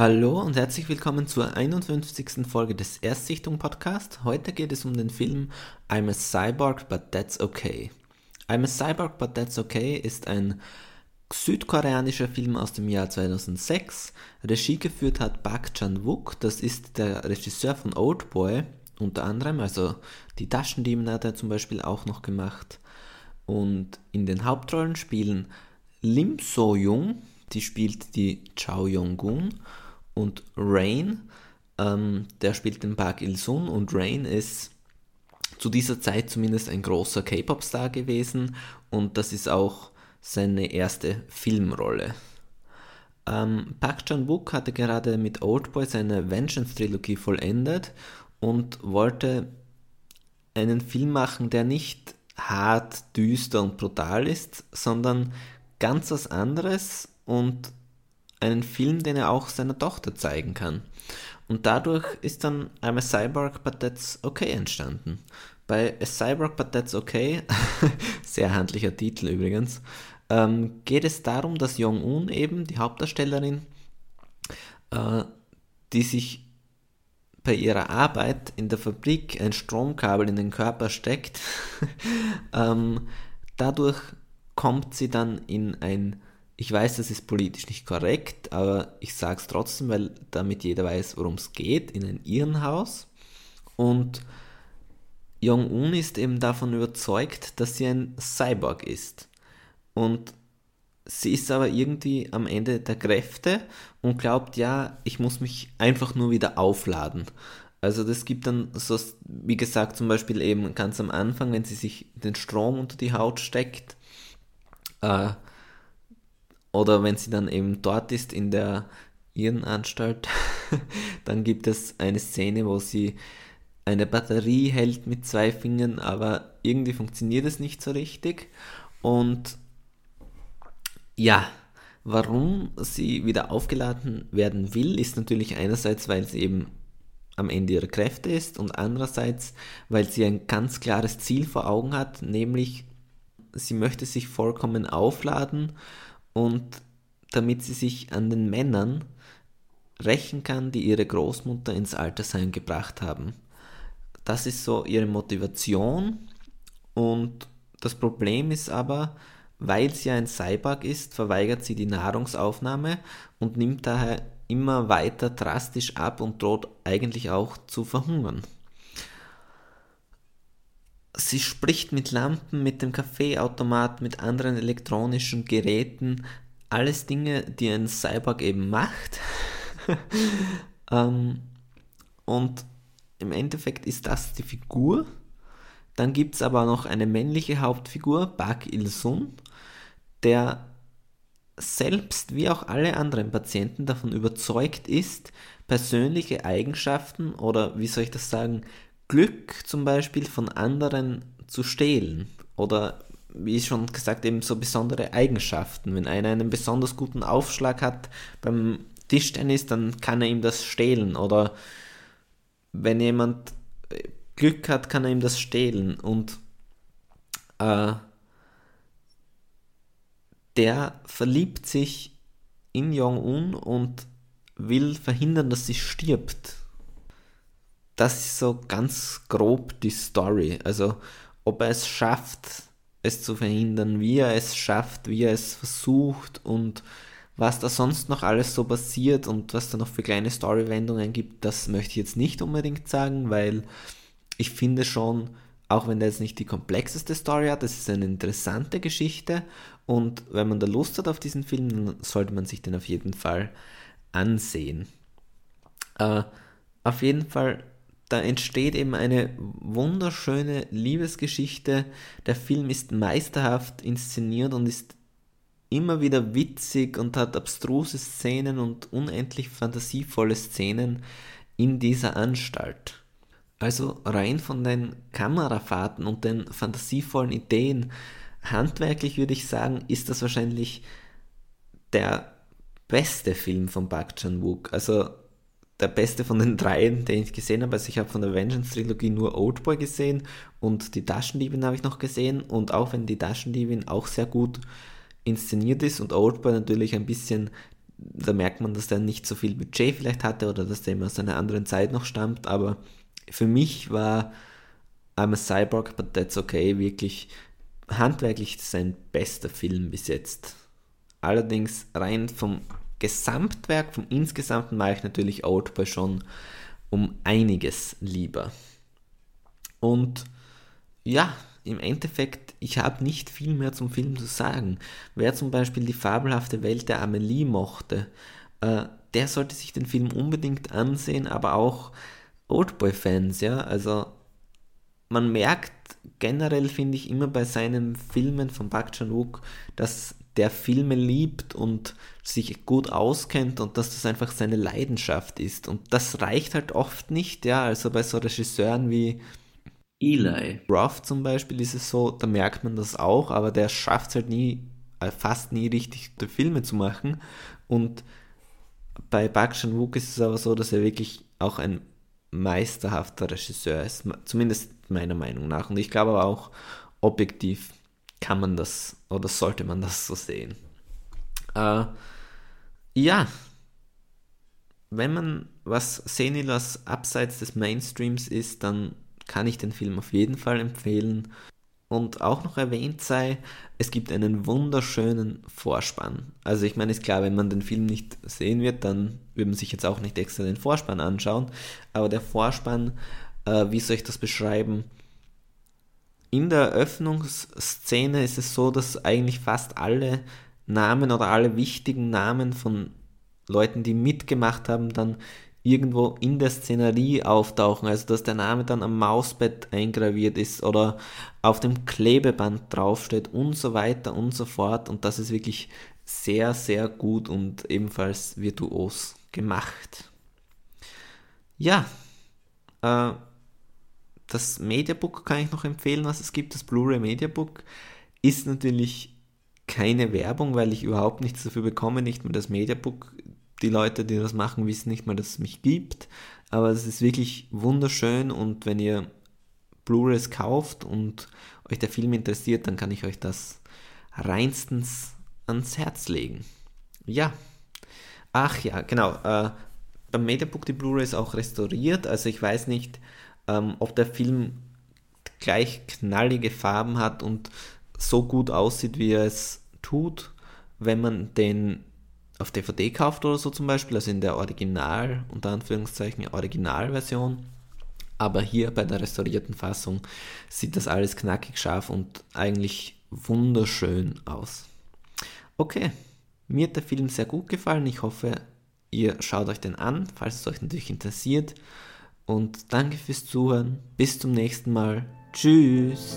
Hallo und herzlich willkommen zur 51. Folge des Erstsichtung Podcast. Heute geht es um den Film I'm a Cyborg but That's Okay. I'm a Cyborg but That's Okay ist ein südkoreanischer Film aus dem Jahr 2006. Regie geführt hat Park Chan-wook, das ist der Regisseur von Oldboy unter anderem, also die Taschendieben hat er zum Beispiel auch noch gemacht. Und in den Hauptrollen spielen Lim So-jung, die spielt die Chao Yong-gun und Rain, ähm, der spielt den Park Il-sun und Rain ist zu dieser Zeit zumindest ein großer K-Pop-Star gewesen und das ist auch seine erste Filmrolle. Ähm, Park Chan-wook hatte gerade mit Oldboy seine Vengeance-Trilogie vollendet und wollte einen Film machen, der nicht hart, düster und brutal ist, sondern ganz was anderes und einen Film, den er auch seiner Tochter zeigen kann. Und dadurch ist dann I'm a Cyborg, but that's okay entstanden. Bei A Cyborg, but that's okay, sehr handlicher Titel übrigens, ähm, geht es darum, dass Jong-un eben, die Hauptdarstellerin, äh, die sich bei ihrer Arbeit in der Fabrik ein Stromkabel in den Körper steckt, ähm, dadurch kommt sie dann in ein ich weiß, das ist politisch nicht korrekt, aber ich sage es trotzdem, weil damit jeder weiß, worum es geht, in ein Irrenhaus. Und Jong-un ist eben davon überzeugt, dass sie ein Cyborg ist. Und sie ist aber irgendwie am Ende der Kräfte und glaubt, ja, ich muss mich einfach nur wieder aufladen. Also das gibt dann so, wie gesagt, zum Beispiel eben ganz am Anfang, wenn sie sich den Strom unter die Haut steckt, äh, oder wenn sie dann eben dort ist in der Irrenanstalt, dann gibt es eine Szene, wo sie eine Batterie hält mit zwei Fingern, aber irgendwie funktioniert es nicht so richtig. Und ja, warum sie wieder aufgeladen werden will, ist natürlich einerseits, weil sie eben am Ende ihrer Kräfte ist und andererseits, weil sie ein ganz klares Ziel vor Augen hat, nämlich sie möchte sich vollkommen aufladen und damit sie sich an den Männern rächen kann, die ihre Großmutter ins Altersheim gebracht haben. Das ist so ihre Motivation und das Problem ist aber, weil sie ein Cyborg ist, verweigert sie die Nahrungsaufnahme und nimmt daher immer weiter drastisch ab und droht eigentlich auch zu verhungern. Sie spricht mit Lampen, mit dem Kaffeeautomat, mit anderen elektronischen Geräten. Alles Dinge, die ein Cyborg eben macht. ähm, und im Endeffekt ist das die Figur. Dann gibt es aber noch eine männliche Hauptfigur, Bak Il-sun, der selbst wie auch alle anderen Patienten davon überzeugt ist, persönliche Eigenschaften oder wie soll ich das sagen, Glück zum Beispiel von anderen zu stehlen oder wie schon gesagt, eben so besondere Eigenschaften. Wenn einer einen besonders guten Aufschlag hat beim Tischtennis, dann kann er ihm das stehlen. Oder wenn jemand äh, Glück hat, kann er ihm das stehlen. Und äh, der verliebt sich in Jong-un und will verhindern, dass sie stirbt das ist so ganz grob die Story. Also ob er es schafft, es zu verhindern, wie er es schafft, wie er es versucht und was da sonst noch alles so passiert und was da noch für kleine Storywendungen gibt, das möchte ich jetzt nicht unbedingt sagen, weil ich finde schon, auch wenn der jetzt nicht die komplexeste Story hat, das ist eine interessante Geschichte und wenn man da Lust hat auf diesen Film, dann sollte man sich den auf jeden Fall ansehen. Äh, auf jeden Fall da entsteht eben eine wunderschöne Liebesgeschichte. Der Film ist meisterhaft inszeniert und ist immer wieder witzig und hat abstruse Szenen und unendlich fantasievolle Szenen in dieser Anstalt. Also rein von den Kamerafahrten und den fantasievollen Ideen, handwerklich würde ich sagen, ist das wahrscheinlich der beste Film von Park Chan-wook. Also der beste von den dreien, den ich gesehen habe. Also ich habe von der Vengeance-Trilogie nur Oldboy gesehen und die Taschendiebin habe ich noch gesehen. Und auch wenn die Taschendiebin auch sehr gut inszeniert ist und Oldboy natürlich ein bisschen da merkt man, dass der nicht so viel Budget vielleicht hatte oder dass der immer aus einer anderen Zeit noch stammt, aber für mich war I'm a Cyborg, but that's okay wirklich handwerklich sein bester Film bis jetzt. Allerdings rein vom Gesamtwerk, vom Insgesamten mache ich natürlich Oldboy schon um einiges lieber. Und ja, im Endeffekt, ich habe nicht viel mehr zum Film zu sagen. Wer zum Beispiel die fabelhafte Welt der Amelie mochte, äh, der sollte sich den Film unbedingt ansehen, aber auch Oldboy-Fans, ja. Also man merkt generell, finde ich, immer bei seinen Filmen von Park Chan-wook, dass der Filme liebt und sich gut auskennt und dass das einfach seine Leidenschaft ist. Und das reicht halt oft nicht, ja. Also bei so Regisseuren wie Eli Roth zum Beispiel ist es so, da merkt man das auch, aber der schafft es halt nie, äh, fast nie richtig Filme zu machen. Und bei Park Chan-wook ist es aber so, dass er wirklich auch ein meisterhafter Regisseur ist, zumindest meiner Meinung nach. Und ich glaube aber auch objektiv kann man das oder sollte man das so sehen. Äh, ja, wenn man was was abseits des Mainstreams ist, dann kann ich den Film auf jeden Fall empfehlen. Und auch noch erwähnt sei, es gibt einen wunderschönen Vorspann. Also ich meine, ist klar, wenn man den Film nicht sehen wird, dann würde man sich jetzt auch nicht extra den Vorspann anschauen. Aber der Vorspann, äh, wie soll ich das beschreiben? In der Eröffnungsszene ist es so, dass eigentlich fast alle Namen oder alle wichtigen Namen von Leuten, die mitgemacht haben, dann irgendwo in der Szenerie auftauchen, also dass der Name dann am Mausbett eingraviert ist oder auf dem Klebeband draufsteht und so weiter und so fort. Und das ist wirklich sehr, sehr gut und ebenfalls virtuos gemacht. Ja, äh, das Mediabook kann ich noch empfehlen, was es gibt. Das Blu-ray Mediabook ist natürlich keine Werbung, weil ich überhaupt nichts dafür bekomme, nicht mehr das Mediabook die Leute, die das machen, wissen nicht mal, dass es mich gibt. Aber es ist wirklich wunderschön und wenn ihr Blu-rays kauft und euch der Film interessiert, dann kann ich euch das reinstens ans Herz legen. Ja. Ach ja, genau. Äh, beim Mediabook die Blu-ray ist auch restauriert. Also ich weiß nicht, ähm, ob der Film gleich knallige Farben hat und so gut aussieht, wie er es tut, wenn man den auf DVD kauft oder so zum Beispiel, also in der Original, unter Anführungszeichen Originalversion. Aber hier bei der restaurierten Fassung sieht das alles knackig scharf und eigentlich wunderschön aus. Okay, mir hat der Film sehr gut gefallen. Ich hoffe, ihr schaut euch den an, falls es euch natürlich interessiert. Und danke fürs Zuhören. Bis zum nächsten Mal. Tschüss.